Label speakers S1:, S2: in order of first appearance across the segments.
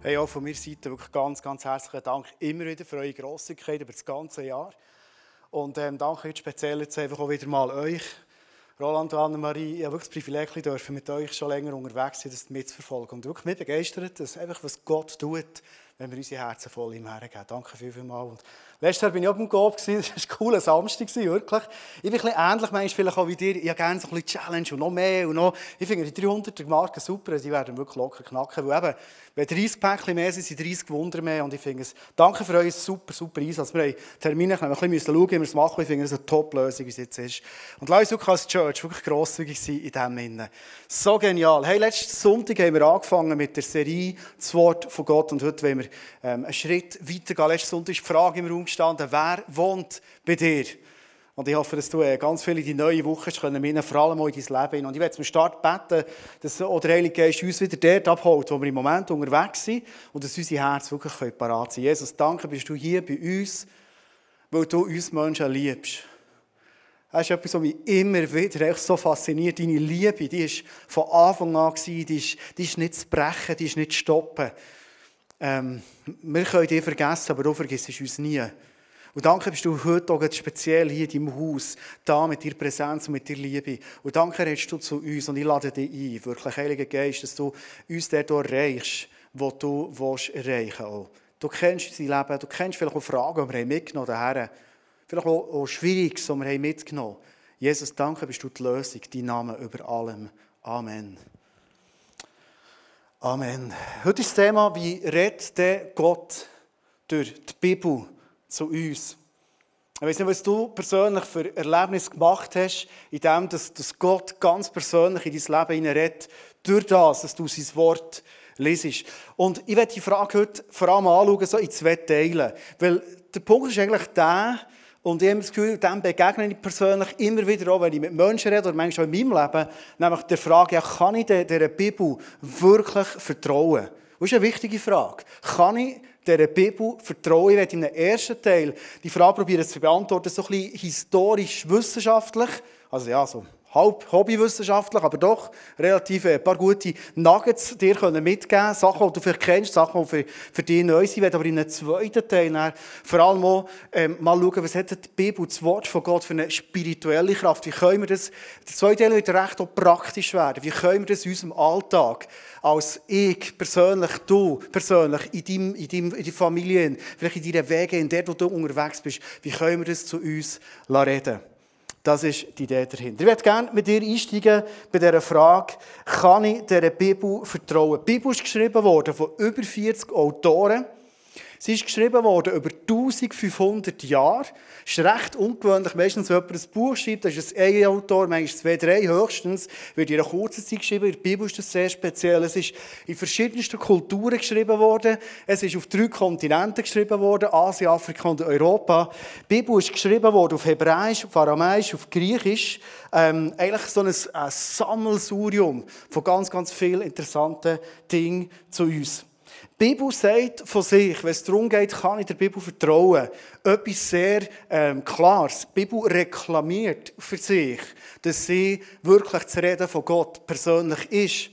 S1: Hey, auch von meiner Seite wirklich ganz, ganz herzlichen Dank immer wieder für eure Grossigkeit über das ganze Jahr. Und ähm, danke jetzt speziell jetzt einfach auch wieder mal euch, Roland und Annemarie. Ich habe wirklich das Privileg dürfen mit euch schon länger unterwegs sein, das mitzuverfolgen. Und wirklich mich begeistert, dass einfach was Gott tut, wenn wir unsere Herzen voll ihm hergeben. Danke viel, viel mal. Und letztes Jahr war ich auch beim Coop, das war ein cooler Samstag, wirklich. Ich bin ein bisschen ähnlich, manchmal vielleicht auch wie dir. Ich habe gerne so ein bisschen Challenge und noch mehr und noch. Ich finde die 300er Marken super, sie werden wirklich locker knacken, weil eben, wenn 30 Päckchen mehr sind, sind 30 Wunder mehr. Und ich finde es, danke für euren super, super Einsatz. Wir haben Termine, ein bisschen schauen, wie wir es machen. Ich finde es eine Top-Lösung, wie es jetzt ist. Und lass uns wirklich als Church wirklich grosszügig sein in diesem Innen. So genial. Hey, letzten Sonntag haben wir angefangen mit der Serie Das Wort von Gott. Und heute wollen wir ähm, einen Schritt weitergehen. Letzten Sonntag ist die Frage im Raum gestanden, wer wohnt bei dir? Und ich hoffe, dass du äh, ganz viele die neue Woche können mitnehmen, vor allem auch in dein Leben. Und ich werde zum Start beten, dass der Heilige Geist uns wieder dort abholt, wo wir im Moment unterwegs sind und dass unser Herz wirklich parat sein Jesus, danke, bist du hier bei uns, weil du uns Menschen liebst. Das ist etwas, was mich immer wieder so fasziniert. Deine Liebe, die ist von Anfang an, die ist, die ist nicht zu brechen, die ist nicht zu stoppen. Ähm, wir können dich vergessen, aber du vergisst uns nie. Und danke bist du heute auch speziell hier in deinem Haus, da mit deiner Präsenz und mit deiner Liebe. Und danke redest du zu uns und ich lade dich ein, wirklich, Heiliger Geist, dass du uns dort erreichst, wo du willst erreichen willst. Du kennst unser Leben, du kennst vielleicht auch Fragen, die wir mitgenommen haben. Vielleicht auch, auch Schwieriges, die wir mitgenommen haben. Jesus, danke bist du die Lösung, dein Name über allem. Amen. Amen. Heute ist das Thema, wie redet Gott durch die Bibel zu uns. Ich weiß nicht, was du persönlich für Erlebnis gemacht hast, in dem, dass, dass Gott ganz persönlich in dein Leben hineinredet, durch das, dass du sein Wort lesest. Und ich werde die Frage heute vor allem anschauen, so in zwei Teilen. Weil der Punkt ist eigentlich der, und ich habe das Gefühl, dem begegne ich persönlich immer wieder auch, wenn ich mit Menschen rede oder manchmal auch in meinem Leben, nämlich der Frage, ja, kann ich dieser Bibel wirklich vertrauen? Das ist eine wichtige Frage. Kann ich dieser Bibel vertrauen? Ich werde einem ersten Teil die Frage probieren zu beantworten, so ein bisschen historisch-wissenschaftlich. Also ja, so halb hobbywissenschaftlich, aber doch relativ ein paar gute Nuggets dir können mitgeben Sachen, die du vielleicht kennst, Sachen, die für, für dich neu sind. Aber in einem zweiten Teil vor allem auch, ähm, mal schauen, was hat die Bibel, das Wort von Gott für eine spirituelle Kraft. Wie können wir das, der zweite Teil wird recht praktisch werden. Wie können wir das in unserem Alltag als ich persönlich, du persönlich, in, deinem, in, deinem, in deiner Familie, vielleicht in deinen Wegen, in der wo du unterwegs bist, wie können wir das zu uns reden das ist die Idee dahinter. Ich würde gerne mit dir einsteigen bei dieser Frage, kann ich dieser Bibel vertrauen? Die Bibel ist geschrieben worden von über 40 Autoren. Sie ist geschrieben worden über 1500 Jahre. Das ist recht ungewöhnlich. Meistens, wenn jemand ein Buch schreibt, das ist ein Autor, manchmal zwei, drei höchstens, wird in einer kurzen Zeit geschrieben. In der Bibel ist das sehr speziell. Es ist in verschiedensten Kulturen geschrieben worden. Es ist auf drei Kontinenten geschrieben worden, Asien, Afrika und Europa. Die Bibel ist geschrieben worden auf Hebräisch, auf Aramäisch, auf Griechisch. Ähm, eigentlich so ein, ein Sammelsurium von ganz, ganz vielen interessanten Dingen zu uns. Die Bibel sagt von sich, wenn es darum geht, kann ich der Bibel vertrauen, etwas sehr ähm, Klares. Die Bibel reklamiert für sich, dass sie wirklich zu reden von Gott persönlich ist.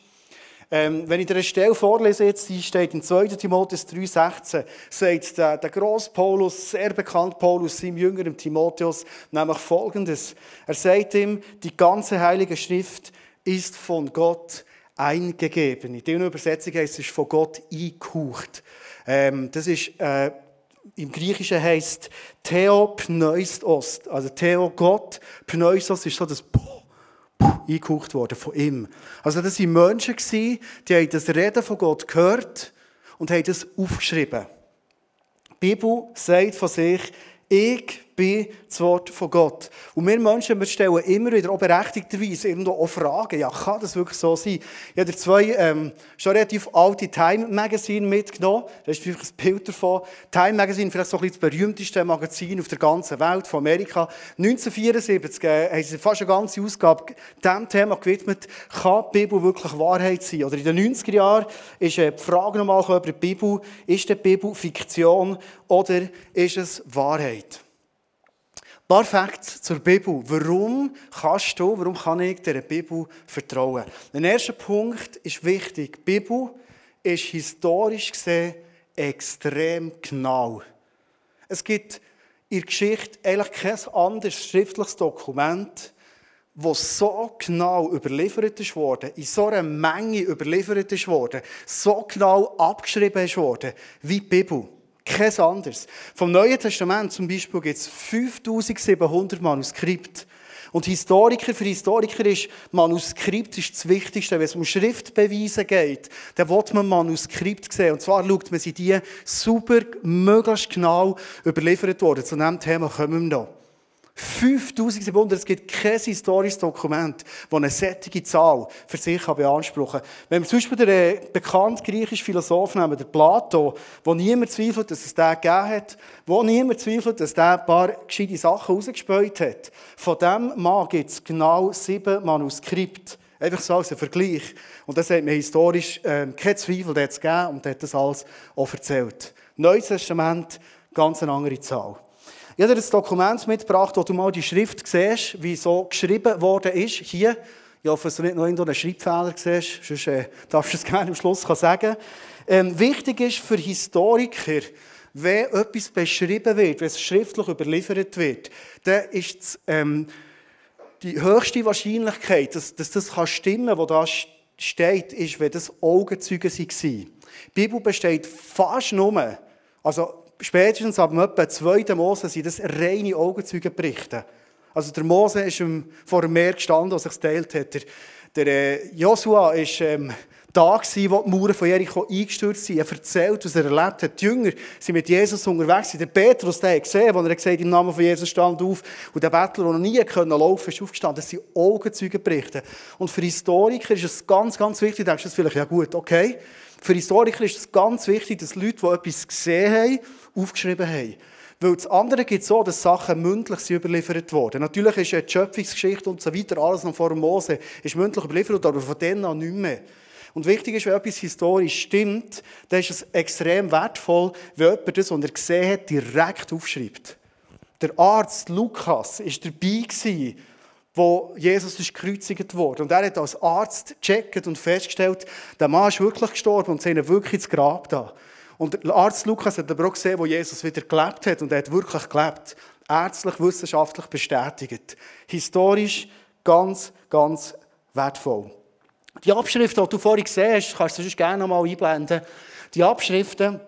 S1: Ähm, wenn ich dir eine Stelle vorlese, die steht in 2. Timotheus 3,16, sagt der, der grosse Paulus, sehr bekannt Paulus, seinem jüngeren Timotheus, nämlich folgendes. Er sagt ihm, die ganze Heilige Schrift ist von Gott eingegeben. In dieser Übersetzung heißt es von Gott eingehaucht. Ähm, das ist, äh, im Griechischen heißt Theopneustos, also Theo Gott, Pneustos ist so das Puh, Puh, eingehaucht worden von ihm. Also das waren Menschen, die haben das Reden von Gott gehört und haben das aufgeschrieben. Die Bibel sagt von sich, ich bin das Wort von Gott. Und wir Menschen, wir stellen immer wieder, auch berechtigterweise, irgendwo auch Fragen. Ja, kann das wirklich so sein? Ich habe zwei ähm, schon relativ alte Time Magazine mitgenommen. Da ist vielleicht ein Bild davon. Time Magazine, vielleicht so ein bisschen das berühmteste Magazin auf der ganzen Welt, von Amerika. 1974 äh, haben sie fast eine ganze Ausgabe diesem Thema gewidmet. Kann die Bibel wirklich Wahrheit sein? Oder in den 90er Jahren ist äh, die Frage nochmal über die Bibel, ist die Bibel Fiktion oder ist es Wahrheit? Ein paar Facts zur Bibel. Warum kannst du, warum kann ich der Bibel vertrauen? Der erste Punkt ist wichtig. Die Bibel ist historisch gesehen extrem genau. Es gibt in der Geschichte eigentlich kein anderes schriftliches Dokument, das so genau überliefert ist worden, in so einer Menge überliefert ist worden, so genau abgeschrieben ist worden, wie die Bibel. Kein anderes. Vom Neuen Testament zum Beispiel gibt es 5700 Manuskripte. Und Historiker, für Historiker ist Manuskript ist das Wichtigste. Wenn es um Schriftbeweise geht, dann will man Manuskript sehen. Und zwar schaut man sich die super, möglichst genau überliefert worden. Zu diesem Thema kommen wir noch. 5700, es gibt kein historisches Dokument, das eine sättige Zahl für sich beanspruchen kann. Wenn wir zum Beispiel den äh, bekannten griechischen Philosoph nehmen, den Plato, wo niemand zweifelt, dass es den gegeben hat, wo niemand zweifelt, dass der ein paar gescheite Sachen rausgespäut hat, von diesem Mann gibt es genau sieben Manuskripte. Einfach so als ein Vergleich. Und das hat mir historisch äh, kein Zweifel, gegeben und hat das alles auch erzählt. Neues Testament, ganz eine andere Zahl. Ich habe dir ein Dokument mitgebracht, wo du mal die Schrift siehst, wie so geschrieben worden ist. Hier, ich hoffe, dass du nicht noch einen Schreibfehler siehst, sonst äh, darfst du es gerne am Schluss sagen. Ähm, wichtig ist für Historiker, wenn etwas beschrieben wird, wenn es schriftlich überliefert wird, dann ist es, ähm, die höchste Wahrscheinlichkeit, dass, dass das kann stimmen kann, was da steht, ist, wenn das Augenzeugen waren. Die Bibel besteht fast nur, also spätestens ab etwa 2. Mose sind das reine Augenzeugenberichte. Also der Mose ist vor dem Meer gestanden, als sich geteilt hat. Der, der äh, Joshua ist ähm, da gewesen, wo die Mauern von Jericho eingestürzt sind. Er erzählt, was er erlebt hat. Die Jünger sind mit Jesus unterwegs. Der Petrus, der hat gesehen, als er gesagt im Namen von Jesus stand auf. Und der Bettler, der noch nie laufen ist aufgestanden. Das sind Augenzeugenberichte. Und für Historiker ist es ganz, ganz wichtig, du denkst du vielleicht, ja gut, okay. Für Historiker ist es ganz wichtig, dass Leute, die etwas gesehen haben, aufgeschrieben haben. Weil das andere gibt es so, dass Sachen mündlich sind überliefert wurden. Natürlich ist die Schöpfungsgeschichte und so weiter, alles noch vor Mose, ist mündlich überliefert, aber von denen an nicht mehr. Und wichtig ist, wenn etwas historisch stimmt, dann ist es extrem wertvoll, wenn jemand das, was er gesehen hat, direkt aufschreibt. Der Arzt Lukas war dabei, wo Jesus ist gekreuzigt wurde. Und er hat als Arzt gecheckt und festgestellt, der Mann ist wirklich gestorben und sie haben wirklich ins Grab da. Und der Arzt Lukas hat aber auch gesehen, wo Jesus wieder gelebt hat und er hat wirklich gelebt. Ärztlich, wissenschaftlich bestätigt. Historisch ganz, ganz wertvoll. Die Abschriften, die du vorhin gesehen hast, kannst du sonst gerne noch mal einblenden. Die Abschriften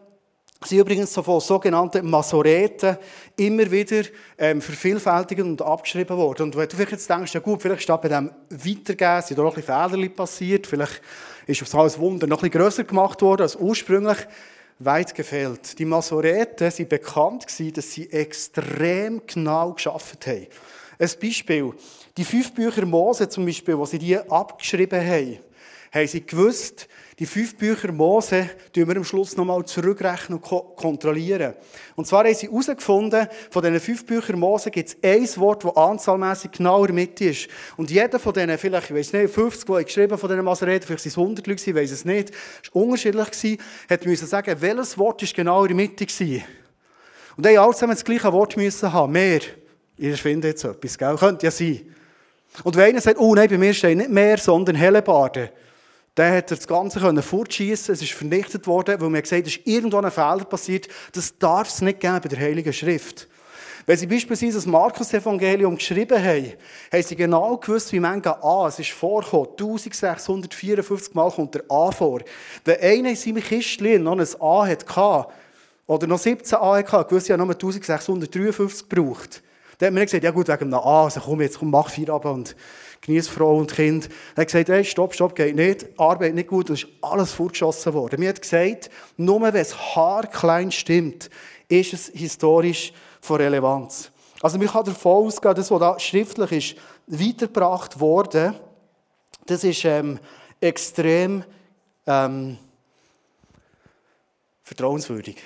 S1: sind übrigens so von sogenannten Masoreten immer wieder ähm, vervielfältigt und abgeschrieben worden. Und wenn du vielleicht jetzt denkst, ja gut, vielleicht da bei dem Weitergehen, sind da noch ein bisschen Fehler passiert, vielleicht ist das alles Wunder noch ein bisschen grösser gemacht worden als ursprünglich, weit gefehlt. Die Masoreten sind bekannt gewesen, dass sie extrem genau geschafft haben. Ein Beispiel. Die fünf Bücher Mose zum Beispiel, wo sie die abgeschrieben haben, haben sie gewusst, die fünf Bücher Mose tun wir am Schluss nochmal zurückrechnen und kontrollieren. Und zwar haben sie herausgefunden, von diesen fünf Büchern Mose gibt es ein Wort, das anzahlmässig genau in der Mitte ist. Und jeder von denen, vielleicht, ich weiß nicht, 50, die geschrieben von diesen Masoreten, vielleicht sind es 100 Leute, ich weiß es nicht, ist unterschiedlich gewesen, hat müssen sagen, welches Wort ist genau in der Mitte gewesen. Und die haben alle zusammen das gleiche Wort müssen haben, mehr. Ihr findet jetzt etwas, gell? Könnte ja sein. Und wenn einer sagt, oh nein, bei mir steht nicht mehr, sondern Hellebarde, dann hat er das Ganze fortschießen Es ist vernichtet worden, weil man gesagt hat, es ist irgendwo ein Fehler passiert. Das darf es nicht geben bei der Heiligen Schrift. Wenn sie beispielsweise das Markus-Evangelium geschrieben haben, haben sie genau gewusst, wie manche A, es ist vorgekommen, 1654 Mal kommt der A vor. Wenn einer in seinem Kistchen noch ein A hatte, oder noch 17 A hatte, gewusst, ja nur 1653 gebraucht. Dann hat man gesagt, ja gut, wegen einem A, also komm jetzt, komm, mach vier genieße Frau und Kind. Er hat gesagt, hey, stopp, stopp, geht nicht, Arbeit nicht gut, es ist alles vorgeschossen worden. Mir hat gesagt, nur wenn es haarklein stimmt, ist es historisch von Relevanz. Also man kann davon ausgehen, das, was da schriftlich ist, weitergebracht wurde, das ist ähm, extrem ähm, vertrauenswürdig.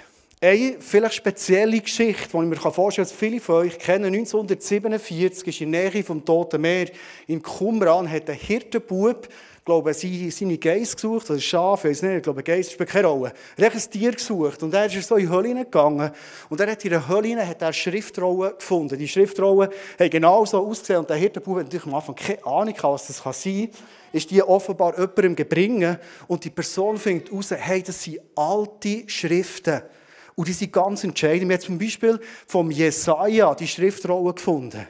S1: Eine vielleicht spezielle Geschichte, die ich mir vorstellen kann, dass viele von euch kennen, 1947 ist in der Nähe vom Toten Meer in Qumran hat ein Hirtenbub, ich glaube, seine Geiss gesucht, oder Schaf, ich nicht, ich glaube, Geiss spielt keine Rolle. Er hat ein Tier gesucht und er ist so in die Hölle gegangen und er hat in der Hölle hat er Schriftrollen gefunden. Die Schriftrollen haben genau so ausgesehen und der Hirtenbub hat natürlich am Anfang keine Ahnung was das kann sein kann ist die offenbar jemandem gebringen und die Person findet heraus, hey, das sind alte Schriften. Und die sind ganz entscheidend. Wir haben zum Beispiel vom Jesaja die Schriftrolle gefunden.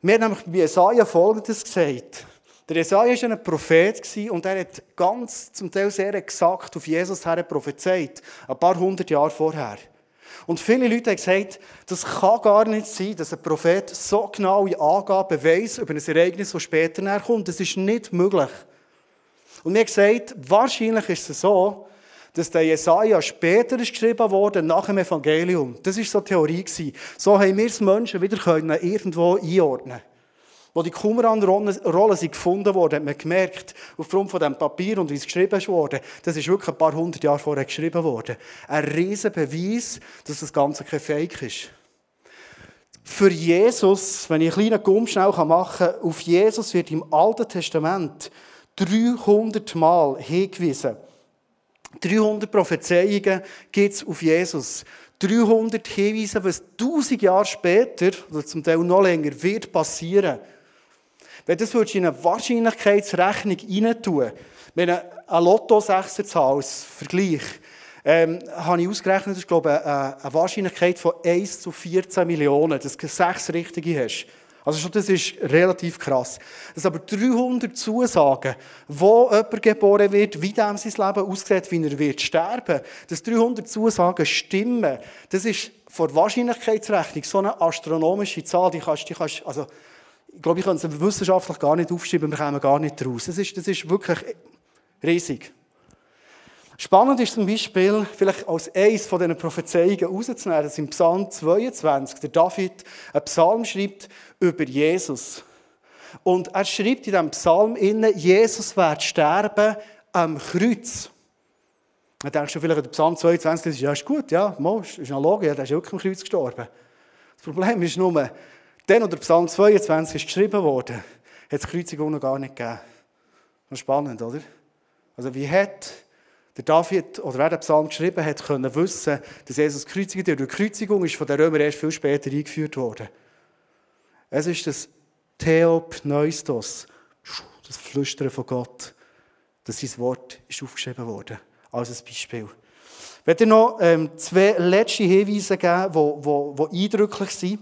S1: Wir haben nämlich bei Jesaja Folgendes gesagt. Der Jesaja war ein Prophet und er hat ganz, zum Teil sehr exakt auf Jesus her prophezeit. Ein paar hundert Jahre vorher. Und viele Leute haben gesagt, das kann gar nicht sein, dass ein Prophet so genaue Angaben weiss über ein Ereignis, das später kommt. Das ist nicht möglich. Und haben gesagt, wahrscheinlich ist es so, dass der Jesaja später geschrieben wurde, nach dem Evangelium. Das war so die Theorie. So haben wir es Menschen wieder können irgendwo einordnen Wo die Qumran-Rollen gefunden wurden, hat man gemerkt, aufgrund von dem Papier und wie es geschrieben wurde, das ist wirklich ein paar hundert Jahre vorher geschrieben worden. Ein riesen Beweis, dass das Ganze kein Fake ist. Für Jesus, wenn ich einen kleinen Gumm schnell machen kann, auf Jesus wird im Alten Testament 300 Mal hingewiesen. 300 Prophezeiungen gibt es auf Jesus. 300 Hinweise, was 1000 Jahre später, oder zum Teil noch länger, wird passieren. Wenn das in eine Wahrscheinlichkeitsrechnung reintun, wenn eine Lotto 6 Zahl als Vergleich, ähm, habe ich ausgerechnet, das ist, glaube ich, eine Wahrscheinlichkeit von 1 zu 14 Millionen, dass du sechs richtige hast. Also schon, das ist relativ krass. Das aber 300 Zusagen, wo jemand geboren wird, wie dem sein Leben aussieht, wie er wird sterben. Dass 300 Zusagen stimmen, das ist vor Wahrscheinlichkeitsrechnung so eine astronomische Zahl, die kannst, die kannst also, ich glaube, ich kann es wissenschaftlich gar nicht aufschreiben, wir kommen gar nicht raus. Das ist, das ist wirklich riesig. Spannend ist zum Beispiel, vielleicht als eines von diesen Prophezeiungen herauszunehmen, dass im Psalm 22 der David einen Psalm schreibt über Jesus. Und er schreibt in diesem Psalm innen, Jesus wird sterben am Kreuz. Da denkst du vielleicht den Psalm 22, das ist, ja, ist gut, ja, ist eine Logik, ja, der ist wirklich am Kreuz gestorben. Das Problem ist nur, dann, als der Psalm 22 ist geschrieben wurde, hat es Kreuzigung noch gar nicht gegeben. Das ist spannend, oder? Also wie hat der David, oder wer den Psalm geschrieben hat, können wissen, dass Jesus gekreuzigt wird. Die Kreuzigung ist von den Römern erst viel später eingeführt worden. Es ist das Theopneustos, das Flüstern von Gott, dass sein Wort ist aufgeschrieben wurde, als ein Beispiel. Ich werde noch ähm, zwei letzte Hinweise geben, die eindrücklich sind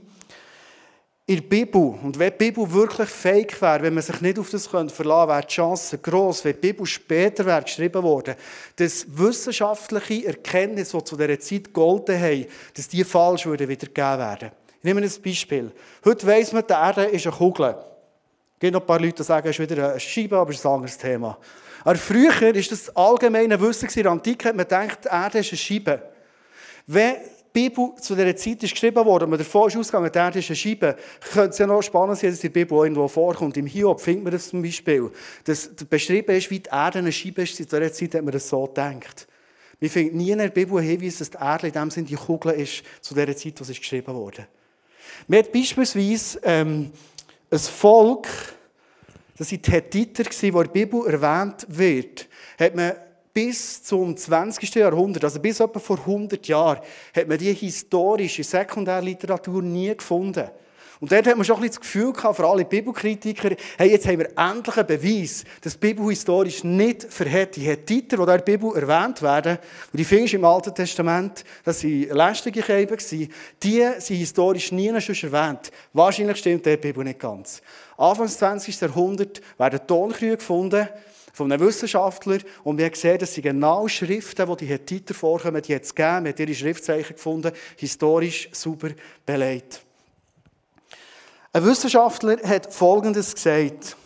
S1: in der Bibel, und wenn die Bibel wirklich fake wäre, wenn man sich nicht auf das verlassen könnte, wäre die Chance gross, wenn die Bibel später wäre geschrieben worden, dass wissenschaftliche Erkenntnisse, die zu dieser Zeit golden haben, dass die falsch würden wiedergegeben werden. Ich nehme ein Beispiel. Heute weiss man, die Erde ist eine Kugel. Es gibt noch ein paar Leute, die sagen, es ist wieder eine Scheibe, aber es ist ein anderes Thema. Aber früher war das allgemeine Wissen in der Antike, man gedacht, die Erde ist eine Scheibe. Wenn die Bibel zu dieser Zeit ist geschrieben worden, man davon ist ausgegangen, der Erde ist eine Scheibe, könnte es ja noch spannend sein, dass die Bibel irgendwo vorkommt. Im Hiob findet man das zum Beispiel. Dass beschrieben ist, wie die Erde eine Scheibe ist, zu dieser Zeit hat man das so gedacht. Wir finden nie in der Bibel einen Hinweis, dass die Erde in dem Sinne die Kugel ist, zu dieser Zeit, wo es geschrieben wurde. Wir haben beispielsweise ähm, ein Volk, das sind die Hethiter, das in der Bibel erwähnt wird, hat man bis zum 20. Jahrhundert, also bis etwa vor 100 Jahren, hat man die historische Sekundärliteratur nie gefunden. Und dort hat man schon ein bisschen das Gefühl gehabt, für alle Bibelkritiker, hey, jetzt haben wir endlich einen Beweis, dass die Bibel historisch nicht verhält. Die Hethiter, die in der Bibel erwähnt werden, und die findest im Alten Testament, das waren lästige Käben, die sind historisch nie schon erwähnt. Wahrscheinlich stimmt der Bibel nicht ganz. Anfang des 20. Jahrhunderts werden Tonkrüge gefunden, von einem Wissenschaftler und wir haben gesehen, dass sie genau Schriften, die die Hethiter vorkommen, die jetzt gegeben, hat ihre Schriftzeichen gefunden, historisch super belegt. Ein Wissenschaftler hat Folgendes gesagt.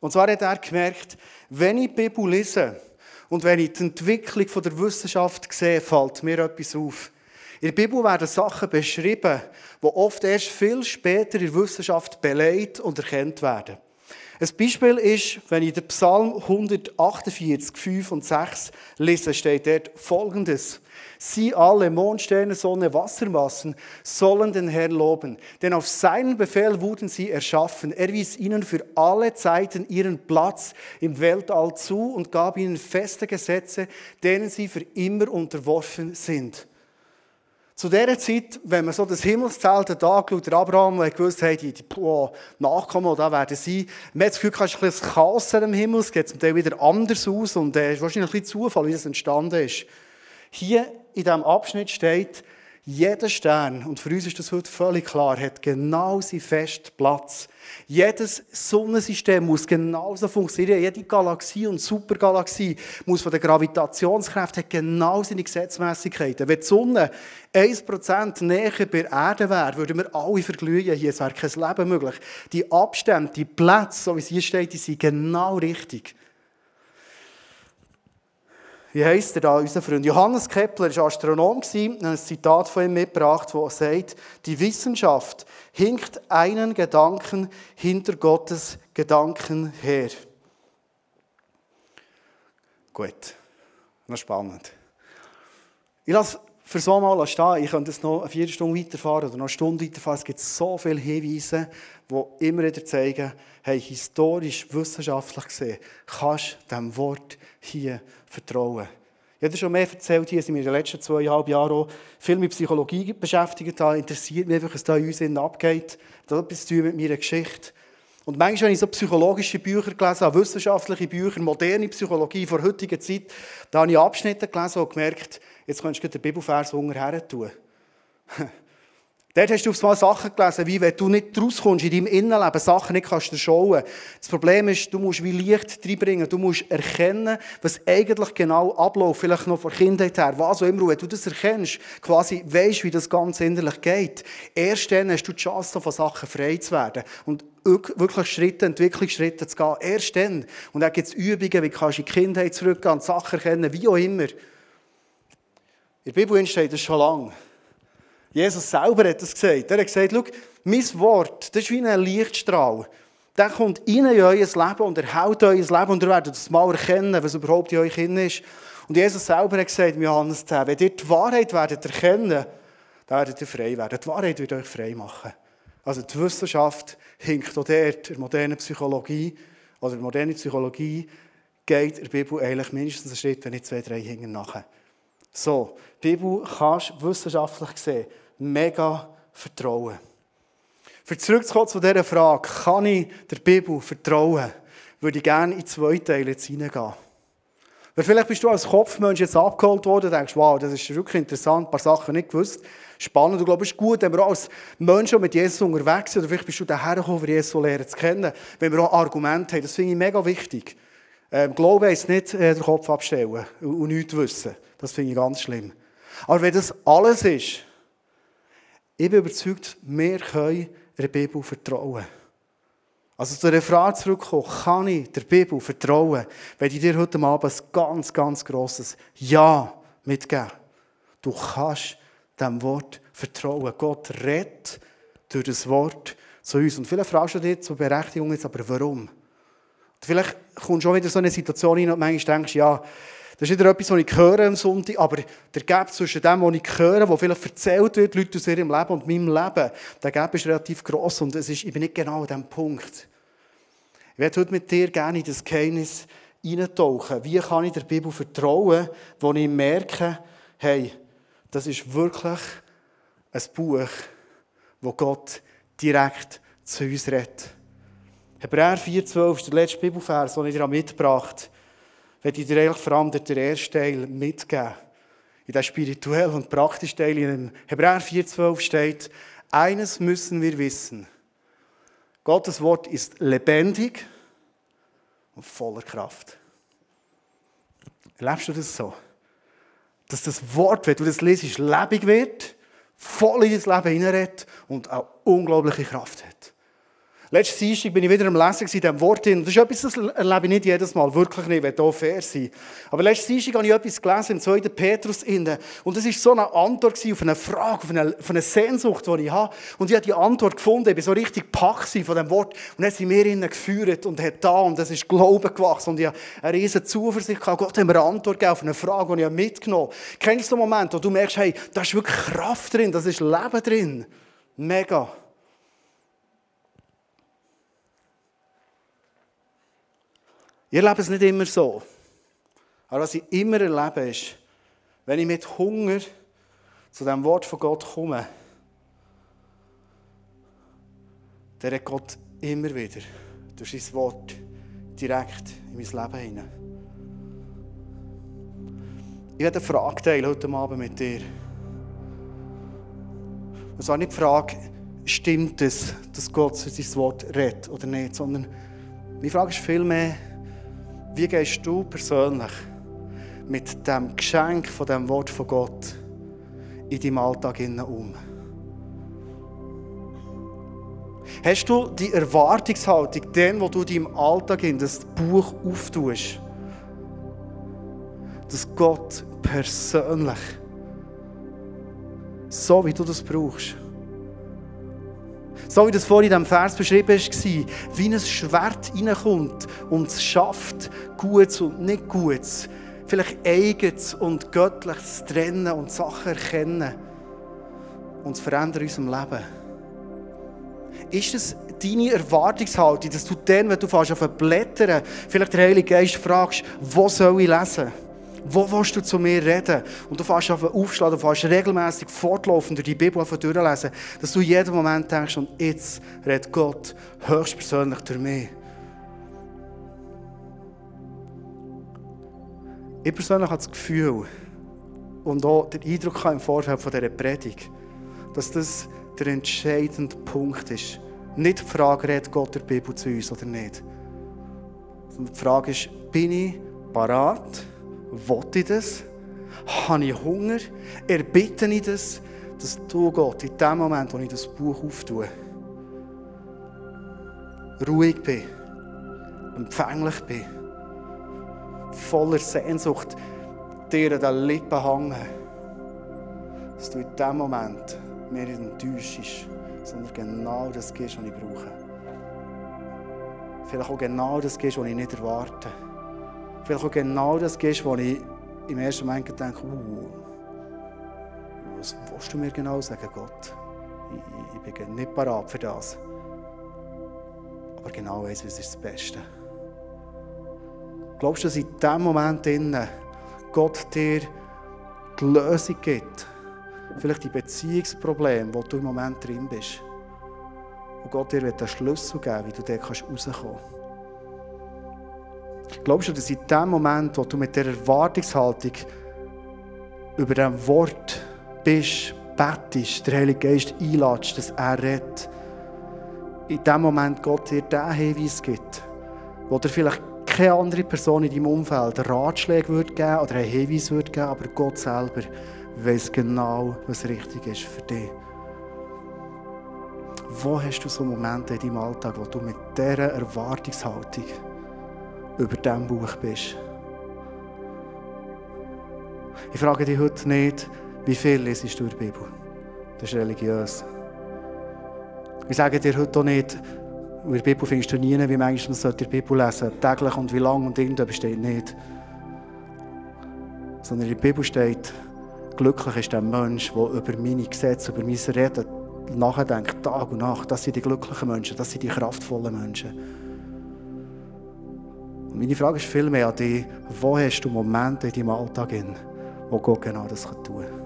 S1: Und zwar hat er gemerkt, wenn ich die Bibel lese und wenn ich die Entwicklung der Wissenschaft sehe, fällt mir etwas auf. In der Bibel werden Sachen beschrieben, die oft erst viel später in der Wissenschaft belegt und erkannt werden. Ein Beispiel ist, wenn ich den Psalm 148, 5 und 6 lese, steht dort folgendes. Sie alle, Mond, Sterne, Sonne, Wassermassen, sollen den Herrn loben. Denn auf seinen Befehl wurden sie erschaffen. Er wies ihnen für alle Zeiten ihren Platz im Weltall zu und gab ihnen feste Gesetze, denen sie für immer unterworfen sind. Zu dieser Zeit, wenn man so das Himmelszelt angeschaut, der Abraham hat gewusst, hey, die, die oh, Nachkommen, da werden sie, man hat das Gefühl, es ist ein bisschen Chaos im Himmel, es geht zum Teil wieder anders aus und es äh, ist wahrscheinlich ein bisschen Zufall, wie das entstanden ist. Hier in diesem Abschnitt steht, jeder Stern, und für uns ist das heute völlig klar, hat genau seinen festen Platz. Jedes Sonnensystem muss genauso funktionieren. Jede Galaxie und Supergalaxie muss von der Gravitationskraft hat genau seine Gesetzmäßigkeiten. Wenn die Sonne 1% näher bei der Erde wäre, würden wir alle verglühen. Hier wäre kein Leben möglich. Die Abstände, die Plätze, so wie es hier steht, die sind genau richtig wie heisst er da, unser Freund? Johannes Kepler war Astronom, ein Zitat von ihm mitgebracht, wo er sagt, die Wissenschaft hinkt einen Gedanken hinter Gottes Gedanken her. Gut, noch spannend. Ich lasse für so mal stehen. Ich könnte jetzt noch eine Viertelstunde weiterfahren oder noch eine Stunde weiterfahren. Es gibt so viele Hinweise, die immer wieder zeigen, hey, historisch, wissenschaftlich gesehen, kannst du diesem Wort hier vertrauen. Ich habe schon mehr erzählt, hier sind wir in den letzten zweieinhalb Jahren auch viel mit Psychologie beschäftigt. Da interessiert mich einfach, was da in uns abgeht. Das hat etwas zu tun mit meiner Geschichte. Und manchmal, wenn ich so psychologische Bücher gelesen habe, wissenschaftliche Bücher, moderne Psychologie vor heutiger Zeit, da habe ich Abschnitte gelesen und gemerkt, jetzt kannst du den Bibelvers unter tun. Dort hast du aufs Mal Sachen gelesen, wie wenn du nicht rauskommst in deinem Innenleben, Sachen nicht kannst schauen. Das Problem ist, du musst wie Licht reinbringen, du musst erkennen, was eigentlich genau abläuft, vielleicht noch von Kindheit her, was auch immer. Wenn du das erkennst, quasi weißt, wie das ganz innerlich geht, erst dann hast du die Chance, von Sachen frei zu werden. Und wirklich Schritte, Entwicklungsschritte zu gehen. Erst dann. Und dann gibt es Übungen, wie kannst du in die Kindheit zurückgehen, Sachen erkennen, wie auch immer. In der Bibel steht das schon lange. Jesus selber hat das gesagt. Er hat gesagt, schau, mein Wort, das ist wie ein Lichtstrahl. Der kommt in euer Leben und er hält euer Leben und ihr werdet das mal erkennen, was überhaupt in euch drin ist. Und Jesus selber hat gesagt, Johannes 10, wenn ihr die Wahrheit werdet erkennen, dann werdet ihr frei werden. Die Wahrheit wird euch frei machen. Also die Wissenschaft hinkt auch dort, in der modernen Psychologie, oder in der modernen Psychologie geht der Bibel eigentlich mindestens einen Schritt, wenn nicht zwei, drei hinten nachher. So, die Bibel kannst du wissenschaftlich sehen mega vertrauen. Für zurückzukommen zu dieser Frage, kann ich der Bibel vertrauen, würde ich gerne in zwei Teile hineingehen. Weil vielleicht bist du als Kopfmensch jetzt abgeholt worden und denkst, wow, das ist wirklich interessant, ein paar Sachen nicht gewusst. Spannend, du glaubst, es ist gut, wenn wir als Menschen mit Jesus unterwegs sind, oder vielleicht bist du daher gekommen, um Jesus lernen zu kennen, wenn wir auch Argumente haben. Das finde ich mega wichtig. Ähm, Glaube heisst nicht äh, den Kopf abstellen und, und nichts wissen. Das finde ich ganz schlimm. Aber wenn das alles ist, ich bin überzeugt, wir können der Bibel vertrauen. Also zu der Frage zurückkommen, kann ich der Bibel vertrauen, wenn ich dir heute Abend ein ganz, ganz grosses Ja mitgeben. Du kannst dem Wort vertrauen. Gott redet durch das Wort zu uns. Und viele fragst du dich zur Berechtigung jetzt, aber warum? Und vielleicht kommst du schon wieder so eine Situation hin und manchmal denkst, ja, das ist wieder etwas, was ich höre am Sonntag, aber der Gap zwischen dem, was ich höre, was vielleicht erzählt wird, Leute aus ihrem Leben und meinem Leben, der Gap ist relativ gross und es ist, ich bin nicht genau an diesem Punkt. Ich werde heute mit dir gerne in das Geheimnis eintauchen. Wie kann ich der Bibel vertrauen, wo ich merke, hey, das ist wirklich ein Buch, wo Gott direkt zu uns redet. Hebräer 4,12 ist der letzte Bibelvers, den ich dir mitgebracht habe werde ich dir eigentlich vor allem den ersten Teil mitgeben. In der spirituellen und praktischen Teil in Hebräer 4,12 steht, eines müssen wir wissen. Gottes Wort ist lebendig und voller Kraft. Erlebst du das so? Dass das Wort, wenn du das liest, lebendig wird, voll in das Leben hineinredet und auch unglaubliche Kraft hat. Letztes Dienstag bin ich wieder am Lesen in diesem Wort. Und das ist etwas, das erlebe ich nicht jedes Mal, wirklich nicht, wenn hier fair sein. Aber letztes Dienstag habe ich etwas gelesen im 2. Petrus. Innen. Und das war so eine Antwort auf eine Frage, auf eine, auf eine Sehnsucht, die ich habe. Und ich habe die Antwort gefunden, ich war so richtig pack von diesem Wort. Und hat sie mir innen geführt und hat da, und das ist Glauben gewachsen. Und ich habe eine riesige Zuversicht gehabt. Gott hat mir eine Antwort gegeben auf eine Frage, die ich mitgenommen habe. Kennst du den Moment, wo du merkst, hey, da ist wirklich Kraft drin, das ist Leben drin? Mega. Ich erlebe es nicht immer so. Aber was ich immer erlebe, ist, wenn ich mit Hunger zu dem Wort von Gott komme, dann hat Gott immer wieder durch sein Wort direkt in mein Leben hinein. Ich werde eine Frage teilen heute Abend mit dir. Und zwar nicht die Frage, stimmt es, dass Gott sein Wort redet oder nicht, sondern meine Frage ist vielmehr, wie gehst du persönlich mit dem Geschenk von dem Wort von Gott in deinem Alltag um? Hast du die Erwartungshaltung, den, wo du deinem Alltag in das Buch auftust, dass Gott persönlich, so wie du das brauchst, so wie das vorhin in diesem Vers beschrieben war, wie ein Schwert reinkommt und es schafft, Gutes und nicht Gutes, vielleicht Eigenes und Göttliches zu trennen und Sachen erkennen und zu verändern in unserem Leben. Ist es deine Erwartungshaltung, dass du dann, wenn du fährst auf Blättern, vielleicht der Heilige Geist fragst, wo soll ich lesen? Wo willst du zu mir reden? Und du fährst auf aufschlagen, du fährst regelmäßig fortlaufend durch die Bibel durchlesen, dass du jeden Moment denkst, und jetzt redet Gott höchstpersönlich durch mich. Ich persönlich habe das Gefühl und auch den Eindruck im Vorfeld von dieser Predigt, dass das der entscheidende Punkt ist. Nicht die Frage, redet Gott der Bibel zu uns oder nicht. Sondern die Frage ist, bin ich parat? Wollte ich das? Habe ich Hunger? Erbitte ich das, dass du Gott in dem Moment, wo ich das Buch auftue, ruhig bin, empfänglich bin, voller Sehnsucht dir an den Lippen hängen, dass du in dem Moment mir nicht enttäuschst, sondern genau das gibst, was ich brauche. Vielleicht auch genau das gibst, was ich nicht erwarte. Vielleicht auch genau das gibst, wo ich im ersten Moment denke, uh, was willst du mir genau sagen, Gott? Ich, ich bin nicht parat für das. Aber genau weiss, was ist das Beste. Glaubst du, dass in diesem Moment innen Gott dir die Lösung gibt? Vielleicht die Beziehungsprobleme, wo du im Moment drin bist. Und Gott dir den Schlüssel geben, wie du dort rauskommen kannst. Glaubst du, dass in dem Moment, wo du mit der Erwartungshaltung über dem Wort bist, bettest, der Heilige Geist einladest, dass er redet, in dem Moment Gott dir den Hinweis gibt, wo dir vielleicht keine andere Person in deinem Umfeld Ratschläge würde geben oder einen Hinweis würde geben, aber Gott selber weiß genau, was richtig ist für dich. Wo hast du so Momente in deinem Alltag, wo du mit dieser Erwartungshaltung über diesem Buch bist. Ich frage dich heute nicht, wie viel lesest du in der Bibel? Das ist religiös. Ich sage dir heute auch nicht, in der Bibel findest du nie, wie manchmal man die Bibel lesen sollte. Täglich und wie lang und irgendetwas steht nicht. Sondern in der Bibel steht, glücklich ist der Mensch, der über meine Gesetze, über mein Reden nachdenkt, Tag und Nacht. Das sind die glücklichen Menschen, das sind die kraftvollen Menschen. Meine Frage ist vielmehr an dich, wo hast du Momente in deinem Alltag, in, wo Gott genau das tun kann?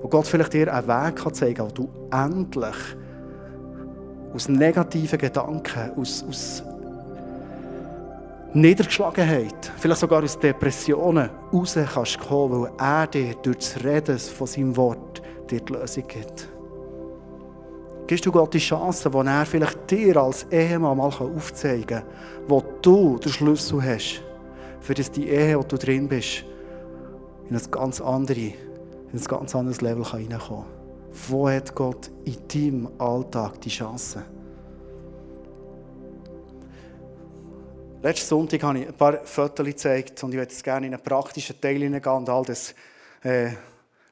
S1: Wo Gott vielleicht dir einen Weg kann zeigen kann, wo du endlich aus negativen Gedanken, aus, aus Niedergeschlagenheit, vielleicht sogar aus Depressionen raus kannst kommen, weil er dir durch das Reden von seinem Wort dir die Lösung gibt. Gibst du Gott die Chance, die er vielleicht dir als Ehemann mal aufzeigen kann, wo du den Schlüssel hast, für das die Ehe, in der du drin bist, in ein ganz anderes, in ein ganz anderes Level hineinkommen kann. Wo hat Gott in deinem Alltag die Chance? Letzten Sonntag habe ich ein paar Fotos gezeigt und ich würde es gerne in einen praktischen Teil hineingehen und all das... Äh,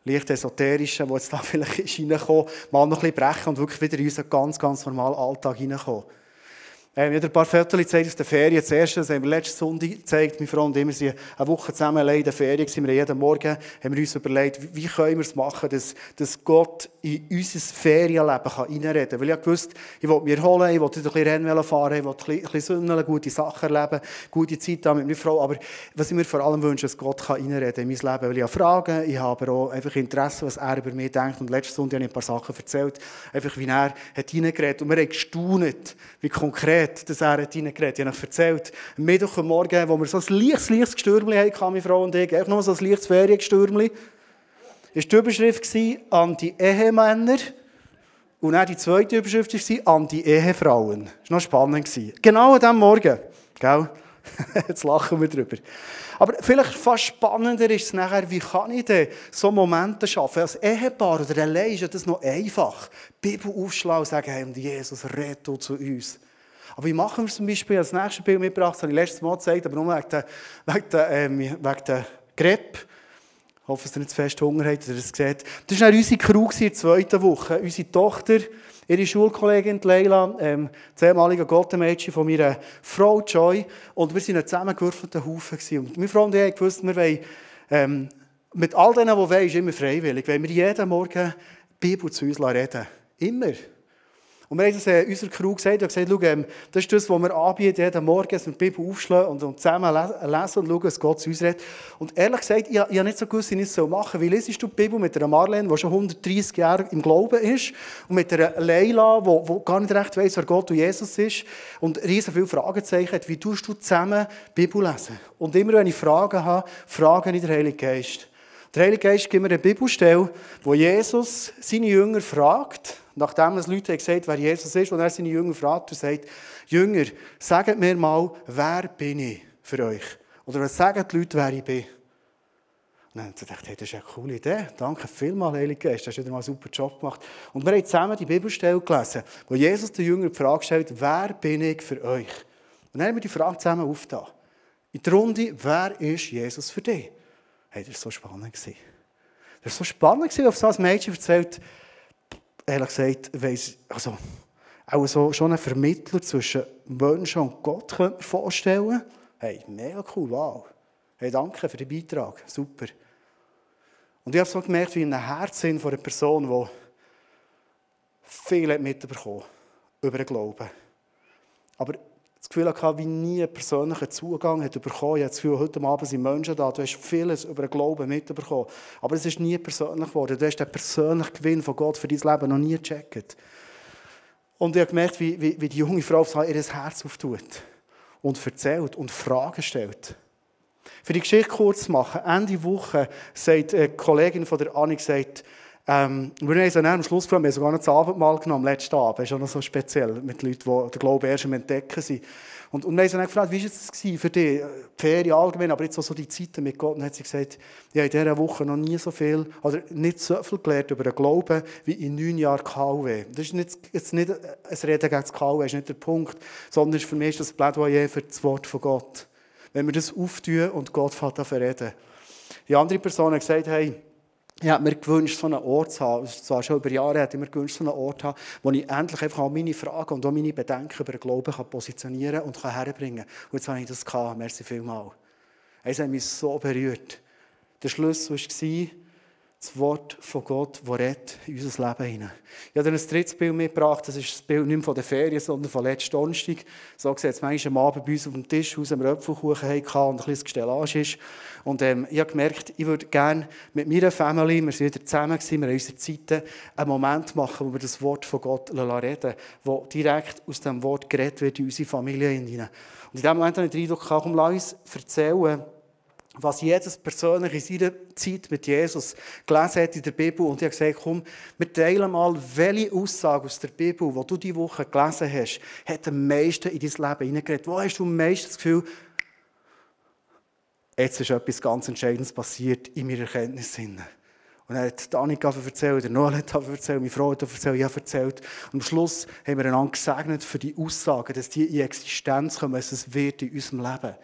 S1: leicht esoterische, das jetzt da vielleicht ist, reinkommen, mal noch ein bisschen brechen und wirklich wieder in unseren ganz, ganz normalen Alltag hineinkommen. Ähm, ich habe ein paar Fotos gezeigt aus der Ferien. Das erste, das haben wir letzten Sonntag gezeigt, meine Frau und ich, wir sind eine Woche zusammen allein in der Ferien, wir jeden Morgen, haben wir uns überlegt, wie können wir es machen, dass, dass Gott in unser Ferienleben reinreden kann. Weil ich wusste, ich wollte mich erholen, ich wollte ein bisschen Rennen fahren, ich wollte ein bisschen Sünden, gute Sachen erleben, gute Zeit haben mit meiner Frau. Aber was ich mir vor allem wünsche, dass Gott reinreden kann in mein Leben. Weil ich habe Fragen, ich habe auch einfach Interesse, was er über mich denkt. Und letzten Sonntag habe ich ein paar Sachen erzählt, einfach wie er hat reingeredet. Und wir haben gestaunt, wie konkret geredet, dass er hineingeredet Ich habe erzählt, am Mittwochmorgen, wo wir so ein leichtes, leichtes Gestürmli hatten, meine Frau und ich, einfach nur so ein leichtes Feriengestürmli, war die Überschrift an die Ehemänner und dann die zweite Überschrift war die Ehefrauen. Das war noch spannend. Genau an diesem Morgen. Gell? Jetzt lachen wir drüber. Aber vielleicht fast spannender ist es nachher, wie kann ich denn so Momente schaffen? Als Ehepaar oder allein ist das noch einfach. Die Bibel aufschlagen und sagen, hey, Jesus, red zu uns. Aber wie machen wir es zum Beispiel? Als nächstes Bild mitgebracht, das habe ich letztes Mal gezeigt, aber nur wegen der, wegen der, ähm, wegen der Grippe. Ich hoffe, dass ihr nicht zu fest Hunger habt, dass ihr das seht. Das war unsere Crew in der zweiten Woche. Unsere Tochter, ihre Schulkollegin Leila, ähm, das ehemalige Gottemädchen von meiner Frau Joy. Und wir waren ein zusammengewürfelter Haufen. Und meine Frau und ich haben gewusst, wir wollen, ähm, mit all denen, die wollen, ist immer freiwillig, wollen wir jeden Morgen die Bibel zu uns reden. Immer. Und wir haben das in unserer Crew gesagt, und gesagt, schau, ähm, das ist das, was wir anbieten, jeden Morgen, dass wir die Bibel aufschlagen und, und zusammen lesen und schauen, was Gott zu uns redet. Und ehrlich gesagt, ich, ich habe nicht so gewusst, wie ich es machen soll. Wie lesest du die Bibel mit einer Marlene, die schon 130 Jahre im Glauben ist, und mit einer Leila, die, gar nicht recht weiss, wer Gott und Jesus ist, und riesen viele Fragezeichen hat, wie tust du zusammen die Bibel lesen? Und immer, wenn ich Fragen habe, frage ich den Heiligen Geist. Der Heilige Geist gibt mir eine Bibelstelle, wo Jesus seine Jünger fragt, nachdem es Leute gesagt haben, wer Jesus ist, und er seine Jünger fragt und sagt, Jünger, sagt mir mal, wer bin ich für euch? Oder was sagen die Leute, wer ich bin? Und dann dachte ich, hey, das ist eine coole Idee. Danke vielmals, Heilige Geist. Du hast wieder mal einen super Job gemacht. Und wir haben zusammen die Bibelstelle gelesen, wo Jesus den Jüngern die Frage stellt, wer bin ich für euch? Und dann haben wir die Frage zusammen aufgetan. In der Runde, wer ist Jesus für dich? Hey, das war so spannend. Das war so spannend, auf so ein Mädchen erzählt, ehrlich gesagt, weiss, also, auch so, schon ein Vermittler zwischen Menschen und Gott könnte man vorstellen. Hey, mega cool, wow. Hey, danke für den Beitrag, super. Und ich habe so gemerkt, wie in einem Herzen von einer Person, die viel mitbekommen über den Glauben. Aber das Gefühl hatte, wie nie einen persönlichen Zugang hat bekommen. Ich habe das Gefühl, heute Abend sind Menschen da, du hast vieles über den Glauben mitbekommen. Aber es ist nie persönlich geworden. Du hast den persönlichen Gewinn von Gott für dein Leben noch nie gecheckt. Und ich habe gemerkt, wie, wie, wie die junge Frau ihr Herz auftut und erzählt und Fragen stellt. Für die Geschichte kurz zu machen, Ende Woche sagt eine Kollegin von der Anni, gesagt, ähm, wir haben so am Schluss gefragt, wir haben sogar noch das Abendmahl genommen, letzten Abend. Das ist auch noch so speziell, mit Leuten, die den Glauben erst am Entdecken sind. Und, und wir haben dann gefragt, wie war es für dich? Die Ferien allgemein, aber jetzt auch so die Zeiten mit Gott. Und dann hat sie gesagt, ich habe in dieser Woche noch nie so viel, oder nicht so viel gelernt über den Glauben, wie in neun Jahren KW. Das ist nicht, jetzt nicht ein Reden gegen das KW, ist nicht der Punkt, sondern für mich ist das Plädoyer für das Wort von Gott. Wenn wir das auftun und Gott fängt an reden. Die andere Person hat gesagt, hey, ich habe mir gewünscht, so einen Ort zu haben. Zwar schon über Jahre hätte ich mir gewünscht, so einen Ort zu haben, wo ich endlich einfach auch meine Fragen und auch meine Bedenken über den Glauben kann positionieren und kann herbringen kann. Und jetzt habe ich das gehabt. Merci vielmals. Es hat mich so berührt. Der Schlüssel war, das Wort von Gott, das in unser Leben hinein. Ich habe dir ein drittes Bild mitgebracht. Das ist das Bild nicht mehr von der Ferien, sondern von letzten Donnerstag. So sieht es manchmal am Abend bei uns auf dem Tisch aus, dem Röpfelkuchen hatten und ein bisschen Gestellage ist. Und ähm, ich habe gemerkt, ich würde gerne mit meiner Familie, wir sind wieder zusammen gewesen, wir haben unsere Zeiten, einen Moment machen, wo wir das Wort von Gott reden wo direkt aus dem Wort geredet wird in unsere Familie hinein. Und in diesem Moment habe ich den Eindruck, komm, lass uns erzählen, was jedes persönlich in seiner Zeit mit Jesus gelesen hat in der Bibel. Und ich habe gesagt, komm, wir teilen mal, welche Aussage aus der Bibel, die du diese Woche gelesen hast, hat am meisten in dein Leben hineingeredet. Wo hast du am meisten das Gefühl, jetzt ist etwas ganz Entscheidendes passiert in meiner Erkenntnis. Und er hat Annika erzählt, der Noel hat erzählt, meine Frau hat erzählt, ich habe erzählt. Und am Schluss haben wir einander gesegnet für die Aussagen, dass die in Existenz kommen, dass es wird in unserem Leben.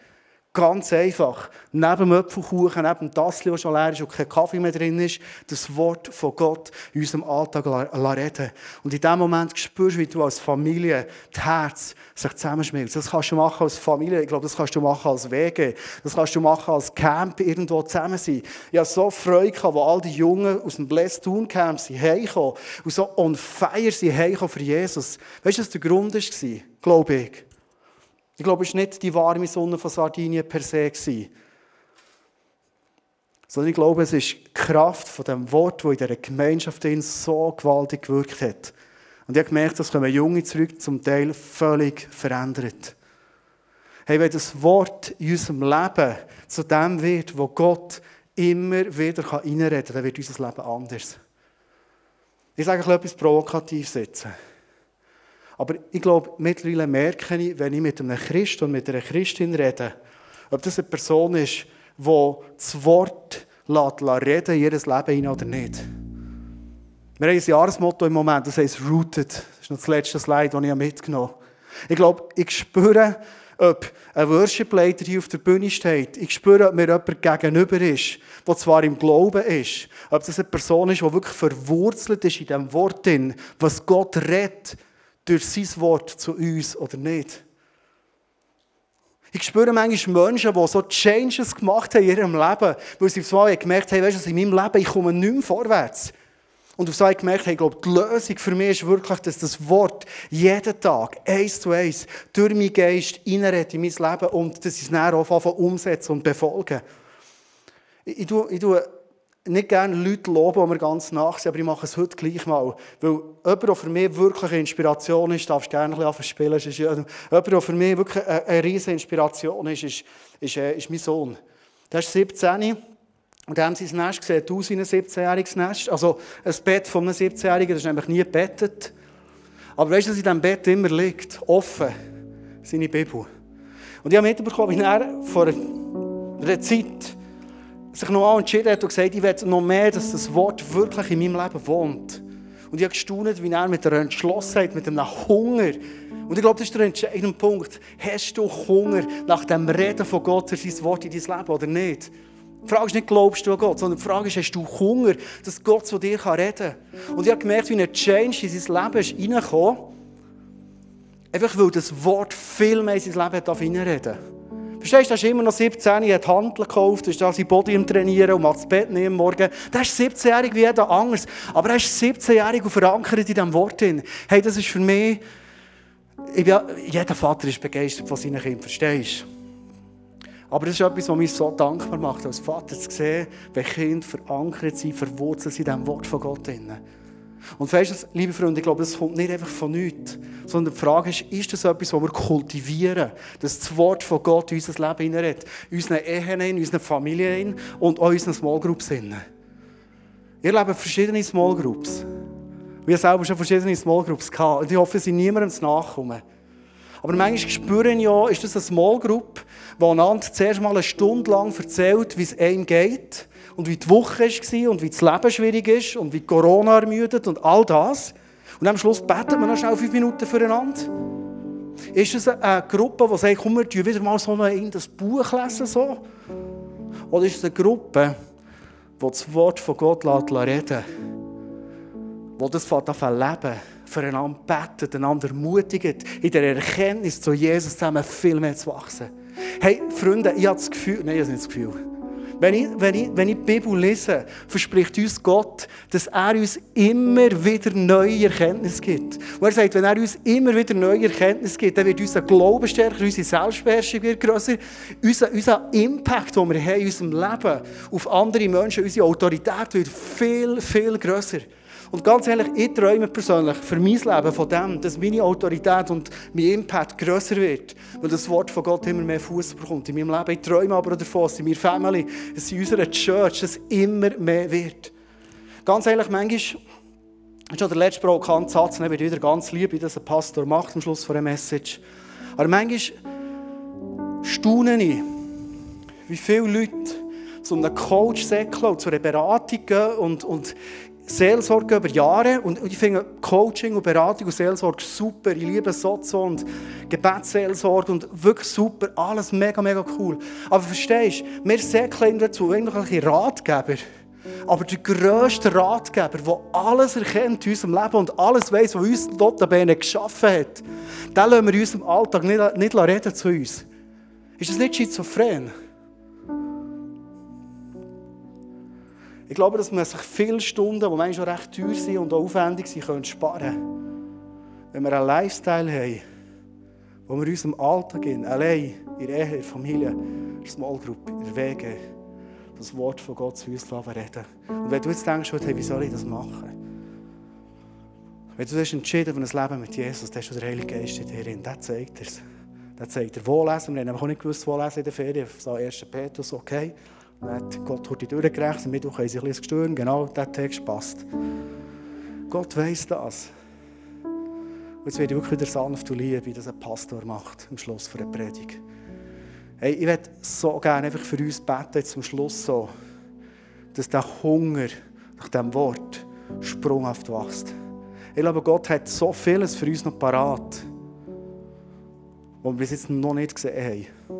S1: Ganz einfach. Neben dem Apfelkuchen, neben dem Tassel, das schon leer ist und kein Kaffee mehr drin ist, das Wort von Gott in unserem Alltag reden. Und in dem Moment spürst du, wie du als Familie das Herz sich zusammenschmilzt. Das kannst du machen als Familie. Ich glaube, das kannst du machen als Wege. Das kannst du machen als Camp irgendwo zusammen sein. Ich habe so Freude gehabt, wo all die Jungen aus dem Blessed Town Camp sind heimgekommen und so on fire sind heimgekommen für Jesus. Weißt du, was der Grund war? Glaube ich. Ich glaube, es war nicht die warme Sonne von Sardinien per se. Sondern ich glaube, es ist die Kraft von dem Wort, das in dieser Gemeinschaft so gewaltig gewirkt hat. Und ich habe gemerkt, dass kommen Junge zurück, zum Teil völlig verändert. Hey, wenn das Wort in unserem Leben zu dem wird, wo Gott immer wieder reinreden kann, dann wird unser Leben anders. Ich sage etwas provokativ setzen. Aber ich glaube, mittlerweile merke ich, wenn ich mit einem Christ und mit einer Christin rede, ob das eine Person ist, die das Wort lässt, reden in ihr Leben hinein oder nicht. Wir haben ein Jahresmotto im Moment, das heißt Rooted. Das ist noch das letzte Slide, das ich mitgenommen habe. Ich glaube, ich spüre, ob ein Worship-Leiter hier auf der Bühne steht. Ich spüre, ob mir jemand gegenüber ist, der zwar im Glauben ist, ob das eine Person ist, die wirklich verwurzelt ist in dem Wort, was Gott redet durch sein Wort zu uns oder nicht. Ich spüre manchmal Menschen, die so Changes gemacht haben in ihrem Leben, weil sie auf einmal gemerkt haben, weißt du, in meinem Leben, ich komme nicht mehr vorwärts. Und auf einmal gemerkt haben, ich glaube, die Lösung für mich ist wirklich, dass das Wort jeden Tag, eins zu eins, durch meinen Geist reinredet in mein Leben und dass ich es dann auch umsetzen und befolgen. Ich, ich, ich nicht gerne Leute loben, die mir ganz nach sind, aber ich mache es heute gleich mal. Weil jemand, der für mich wirklich eine Inspiration ist, darfst du gerne ein bisschen spielen. Ist, jemand, der für mich wirklich eine, eine riesige Inspiration ist, ist, ist, äh, ist mein Sohn. Der ist 17 und haben sein Nest gesehen, aus wie ein 17-jähriges Nest. Also ein Bett von einem 17-Jährigen, das ist nämlich nie gebettet. Aber weißt du, dass in diesem Bett immer liegt? Offen. Seine Bibel. Und ich habe mitbekommen, wie er vor einer Zeit sich noch entschieden hat und gesagt, ich will noch mehr, dass das Wort wirklich in meinem Leben wohnt. Und ich habe gestaunt, wie er mit der Entschlossenheit, mit einem Hunger, und ich glaube, das ist der entscheidende Punkt. Hast du Hunger nach dem Reden von Gott durch sein Wort in dein Leben oder nicht? Die Frage ist nicht, glaubst du an Gott, sondern die Frage ist, hast du Hunger, dass Gott zu dir reden kann? Und ich habe gemerkt, wie ein Change in sein Leben ist reingekommen. Einfach weil das Wort viel mehr in sein Leben reinreden darf. Verstehst du, er ist immer noch 17, er hat Handeln gekauft, ist da sein Body im Trainieren und macht das Bett nehmen morgen. Der ist 17-jährig wie jeder anders. Aber er ist 17-jährig und verankert in diesem Wort. Hey, das ist für mich, ich bin, jeder Vater ist begeistert von seinen Kindern, verstehst du? Aber das ist etwas, was mich so dankbar macht, als Vater zu sehen, wenn Kinder verankert sind, verwurzelt sind in diesem Wort von Gott. Und weißt du, liebe Freunde, ich glaube, das kommt nicht einfach von nichts, sondern die Frage ist, ist das etwas, was wir kultivieren, dass das Wort von Gott in unser Leben hineinredet, in unseren Ehen, in unseren Familien und auch in unseren Small Groups. Ihr lebt verschiedene Small Groups. Wir selber schon verschiedene Small Groups gehabt. Und ich hoffe, sie niemandem nachkommen. Aber manchmal spüren ja, ist das eine Small Group, die einander zuerst mal eine Stunde lang erzählt, wie es einem geht und wie die Woche war und wie das Leben schwierig ist und wie Corona ermüdet und all das. Und am Schluss beten wir noch schnell fünf Minuten füreinander. Ist es eine Gruppe, die sagt, komm, wir wieder mal so in das Buch lesen? So? Oder ist es eine Gruppe, die das Wort von Gott reden die das von leben, füreinander betet, einander ermutigt, in der Erkenntnis zu Jesus zusammen viel mehr zu wachsen? Hey, Freunde, ich habe das Gefühl, nein, ich habe nicht das Gefühl, wenn ich, wenn, ich, wenn ich die Bibel lese, verspricht uns Gott, dass er uns immer wieder neue Erkenntnisse gibt. Und er sagt, wenn er uns immer wieder neue Erkenntnisse gibt, dann wird unser Glauben stärker, unsere Selbstbeherrschung wird grösser, unser, unser Impact, den wir haben in unserem Leben auf andere Menschen, unsere Autorität wird viel, viel grösser. Und ganz ehrlich, ich träume persönlich für mein Leben von dem, dass meine Autorität und mein Impact grösser wird, weil das Wort von Gott immer mehr Fuß bekommt in meinem Leben. Ich träume aber davon, dass in meiner Family, dass in unserer Church es immer mehr wird. Ganz ehrlich, manchmal ist schon der letzte provokante Satz, ich wieder ganz lieb, wie das ein Pastor macht am Schluss von einer Message. Aber manchmal staune ich, wie viele Leute zu einem Coach säckeln und zu einer Beratung gehen und, und Seelsorge über Jahre. Und ich finde Coaching und Beratung und Seelsorge super. Ich liebe Sozo und Gebetsseelsorge und wirklich super. Alles mega, mega cool. Aber verstehst du, wir säckeln dazu irgendwelche Ratgeber. Aber der grösste Ratgeber, der alles erkennt in unserem Leben und alles weiß, was uns Notabene geschaffen hat, den lassen wir in unserem Alltag nicht, nicht reden zu uns. Ist das nicht schizophren? Ich glaube, dass man sich viele Stunden, die manchmal schon recht teuer sind und auch aufwendig sind, können sparen Wenn wir einen Lifestyle haben, wo wir in unserem Alltag gehen, allein, in der Ehe, in der Familie, in der Small Group, in der Wege, das Wort von Gott zu uns reden Und wenn du jetzt denkst, hey, wie soll ich das machen? Wenn du hast entschieden für ein Leben mit Jesus, dann hast du den Heiligen Geist in dir drin. Der zeigt dir es. Der zeigt dir, wo lesen. Wir haben auch nicht gewusst, wo lesen in der Ferien. So 1. Petrus, okay. Dann hat Gott durch die Tür gerechnet. Am Mittwoch haben ein bisschen gestürmt. Genau, der Text passt. Gott weiss das. Und jetzt werde ich wirklich wieder sanft und lieb, wie das ein Pastor macht am Schluss der Predigt. Hey, ich würde so gerne einfach für uns beten, zum Schluss so, dass der Hunger nach diesem Wort sprunghaft wächst. Ich glaube, Gott hat so vieles für uns noch parat, was wir bis jetzt noch nicht gesehen haben.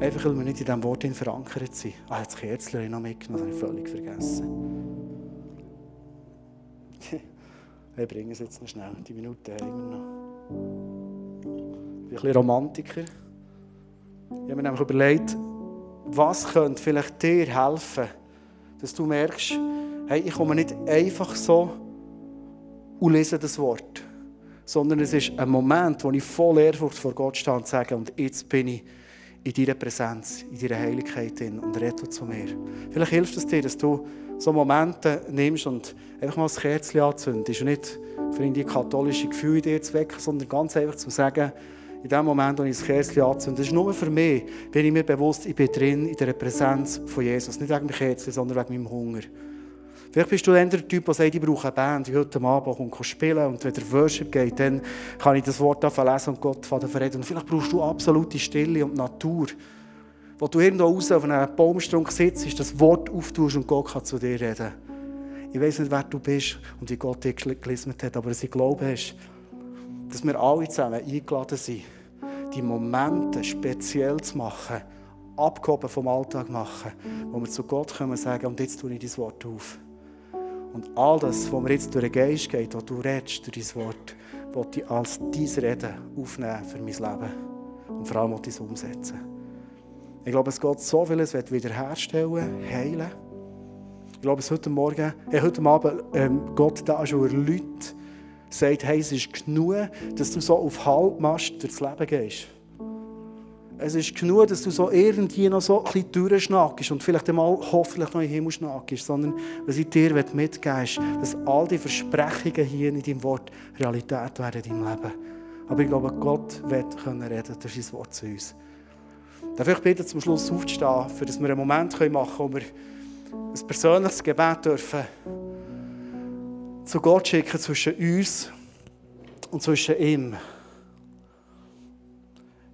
S1: Einfach, weil wir nicht in diesem Wort verankert sind. Ah, jetzt Kerzler noch mitgenommen, das habe ich völlig vergessen. ich bringe es jetzt noch schnell, die Minute haben wir noch. Ich bin ein bisschen Romantiker. Ich habe mir nämlich überlegt, was könnte vielleicht dir helfen, dass du merkst, hey, ich komme nicht einfach so und lese das Wort, sondern es ist ein Moment, wo ich voll Ehrfurcht vor Gott stehe und sage, und jetzt bin ich in deiner Präsenz, in deiner Heiligkeit drin und rette zu mir. Vielleicht hilft es dir, dass du so Momente nimmst und einfach mal das Kerzchen anzündest und nicht für die katholische Gefühle in dir zu wecken, sondern ganz einfach zu sagen, in dem Moment, wo ich das Kerzchen anzünde, das ist nur für mich, bin ich mir bewusst, ich bin drin in der Präsenz von Jesus. Nicht wegen dem Kerzchen, sondern wegen meinem Hunger. Vielleicht bist du dann der Typ, der sagt, ich brauche eine Band, die heute Abend kommt spielen und wenn der Worship geht, dann kann ich das Wort lesen und Gott verreden. Und vielleicht brauchst du absolute Stille und Natur, wo du irgendwo raus auf einem Baumstrunk sitzt, das Wort auftust und Gott kann zu dir reden. Ich weiß nicht, wer du bist und wie Gott dich gelismet hat, aber ich glaube, dass wir alle zusammen eingeladen sind, die Momente speziell zu machen, abgehoben vom Alltag machen, wo wir zu Gott kommen und sagen, und jetzt tue ich dein Wort auf. Und all das, was mir jetzt durch den Geist geht, was du redest durch dein Wort, will ich als dein Reden aufnehmen für mein Leben. Und vor allem will ich es umsetzen. Ich glaube, es geht so vieles wiederherstellen, heilen. Ich glaube, es heute Morgen, äh, heute Abend, ähm, Gott da schon Leute, sagt, hey, es ist genug, dass du so auf Halbmast durchs Leben gehst. Es ist genug, dass du so irgendwie noch so ein bisschen durchschnackst und vielleicht einmal hoffentlich noch in den Himmel schnackst, sondern was ich dir mitgeben ist, dass all die Versprechungen hier in deinem Wort Realität werden in deinem Leben. Aber ich glaube, Gott wird können reden durch sein Wort zu uns. Darf ich bitte zum Schluss aufzustehen, für dass wir einen Moment machen können, wo wir ein persönliches Gebet dürfen zu Gott schicken zwischen uns und zwischen ihm.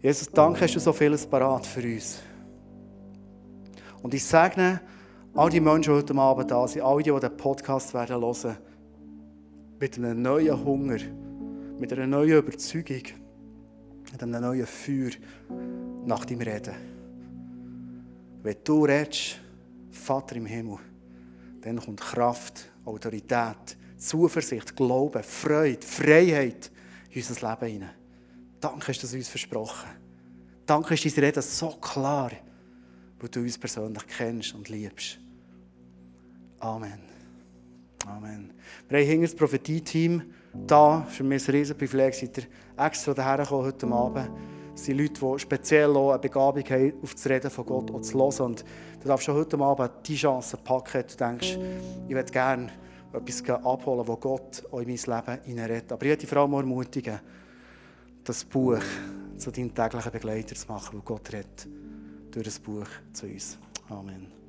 S1: Jesus, danke, hast du so vieles parat für uns. Und ich segne all die Menschen, die heute Abend da sind, all die, die den Podcast werden hören, mit einem neuen Hunger, mit einer neuen Überzeugung, mit einem neuen Feuer nach dem Reden. Wenn du redest, Vater im Himmel, dann kommt Kraft, Autorität, Zuversicht, Glauben, Freude, Freiheit in unser Leben hinein. Danke, hast du uns versprochen. Danke, ist deine Rede so klar, wo du uns persönlich kennst und liebst. Amen. Amen. Wir haben hinter das Prophetie-Team da. Für mich ein riesen Privileg, seid ihr extra daher heute Abend. Es sind Leute, die speziell auch eine Begabung haben, auf das Reden von Gott und zu hören. Und du darfst schon heute Abend die Chance packen. Du denkst, ich würde gerne etwas abholen, das Gott in mein Leben hineinredet. Aber ich möchte vor allem ermutigen, das Buch zu deinem täglichen Begleiter zu machen, wo Gott redet durch das Buch zu uns. Amen.